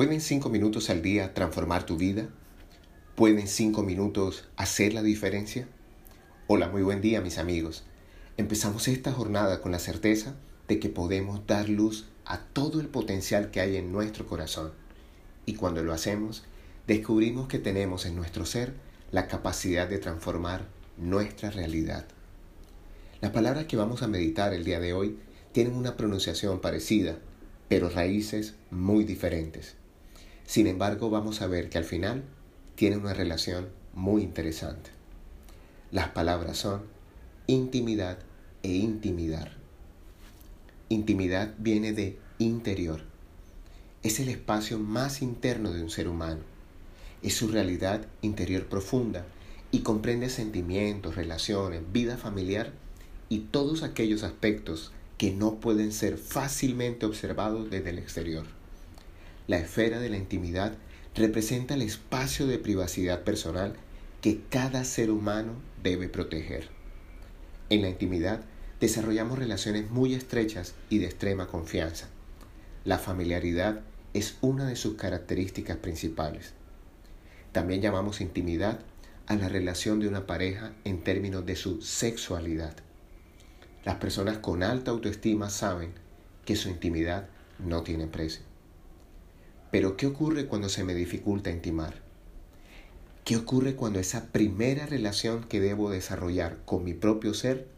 ¿Pueden cinco minutos al día transformar tu vida? ¿Pueden cinco minutos hacer la diferencia? Hola, muy buen día mis amigos. Empezamos esta jornada con la certeza de que podemos dar luz a todo el potencial que hay en nuestro corazón. Y cuando lo hacemos, descubrimos que tenemos en nuestro ser la capacidad de transformar nuestra realidad. Las palabras que vamos a meditar el día de hoy tienen una pronunciación parecida, pero raíces muy diferentes. Sin embargo, vamos a ver que al final tiene una relación muy interesante. Las palabras son intimidad e intimidar. Intimidad viene de interior. Es el espacio más interno de un ser humano. Es su realidad interior profunda y comprende sentimientos, relaciones, vida familiar y todos aquellos aspectos que no pueden ser fácilmente observados desde el exterior. La esfera de la intimidad representa el espacio de privacidad personal que cada ser humano debe proteger. En la intimidad desarrollamos relaciones muy estrechas y de extrema confianza. La familiaridad es una de sus características principales. También llamamos intimidad a la relación de una pareja en términos de su sexualidad. Las personas con alta autoestima saben que su intimidad no tiene precio. Pero ¿qué ocurre cuando se me dificulta intimar? ¿Qué ocurre cuando esa primera relación que debo desarrollar con mi propio ser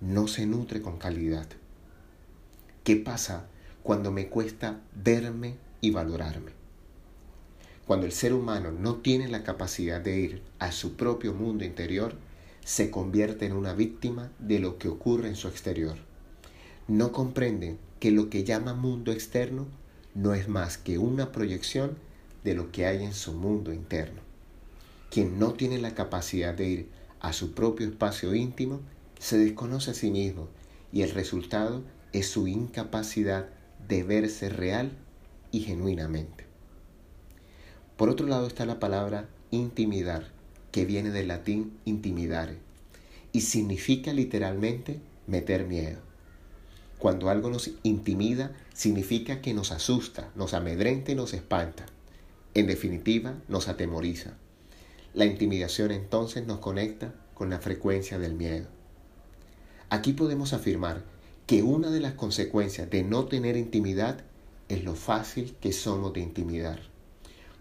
no se nutre con calidad? ¿Qué pasa cuando me cuesta verme y valorarme? Cuando el ser humano no tiene la capacidad de ir a su propio mundo interior, se convierte en una víctima de lo que ocurre en su exterior. No comprenden que lo que llama mundo externo no es más que una proyección de lo que hay en su mundo interno. Quien no tiene la capacidad de ir a su propio espacio íntimo se desconoce a sí mismo y el resultado es su incapacidad de verse real y genuinamente. Por otro lado está la palabra intimidar, que viene del latín intimidare y significa literalmente meter miedo. Cuando algo nos intimida, significa que nos asusta, nos amedrenta y nos espanta. En definitiva, nos atemoriza. La intimidación entonces nos conecta con la frecuencia del miedo. Aquí podemos afirmar que una de las consecuencias de no tener intimidad es lo fácil que somos de intimidar.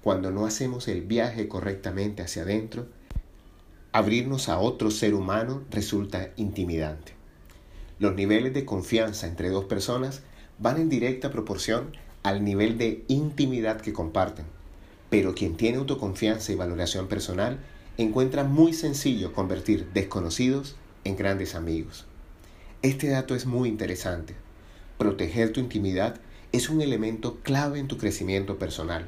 Cuando no hacemos el viaje correctamente hacia adentro, abrirnos a otro ser humano resulta intimidante. Los niveles de confianza entre dos personas van en directa proporción al nivel de intimidad que comparten. Pero quien tiene autoconfianza y valoración personal encuentra muy sencillo convertir desconocidos en grandes amigos. Este dato es muy interesante. Proteger tu intimidad es un elemento clave en tu crecimiento personal,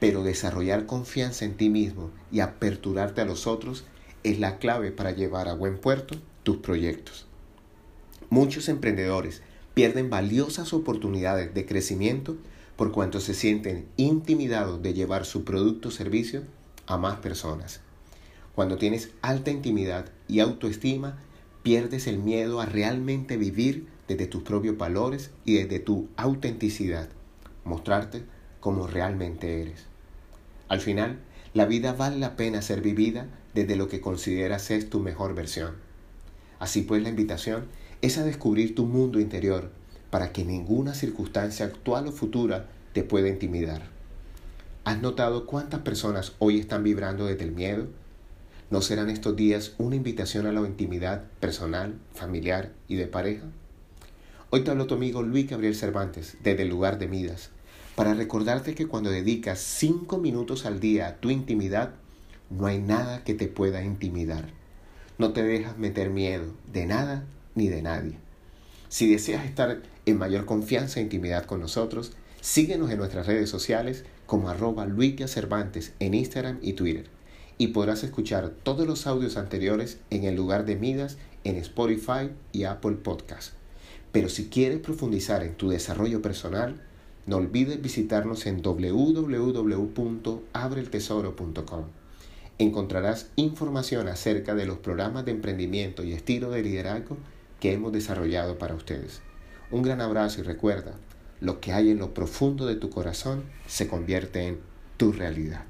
pero desarrollar confianza en ti mismo y aperturarte a los otros es la clave para llevar a buen puerto tus proyectos. Muchos emprendedores pierden valiosas oportunidades de crecimiento por cuanto se sienten intimidados de llevar su producto o servicio a más personas. Cuando tienes alta intimidad y autoestima, pierdes el miedo a realmente vivir desde tus propios valores y desde tu autenticidad, mostrarte como realmente eres. Al final, la vida vale la pena ser vivida desde lo que consideras es tu mejor versión. Así pues, la invitación es a descubrir tu mundo interior para que ninguna circunstancia actual o futura te pueda intimidar. ¿Has notado cuántas personas hoy están vibrando desde el miedo? ¿No serán estos días una invitación a la intimidad personal, familiar y de pareja? Hoy te hablo tu amigo Luis Gabriel Cervantes desde el lugar de Midas para recordarte que cuando dedicas cinco minutos al día a tu intimidad, no hay nada que te pueda intimidar. No te dejas meter miedo de nada ni de nadie. Si deseas estar en mayor confianza e intimidad con nosotros, síguenos en nuestras redes sociales como arroba Cervantes en Instagram y Twitter. Y podrás escuchar todos los audios anteriores en el lugar de Midas en Spotify y Apple Podcast. Pero si quieres profundizar en tu desarrollo personal, no olvides visitarnos en www.abreltesoro.com encontrarás información acerca de los programas de emprendimiento y estilo de liderazgo que hemos desarrollado para ustedes. Un gran abrazo y recuerda, lo que hay en lo profundo de tu corazón se convierte en tu realidad.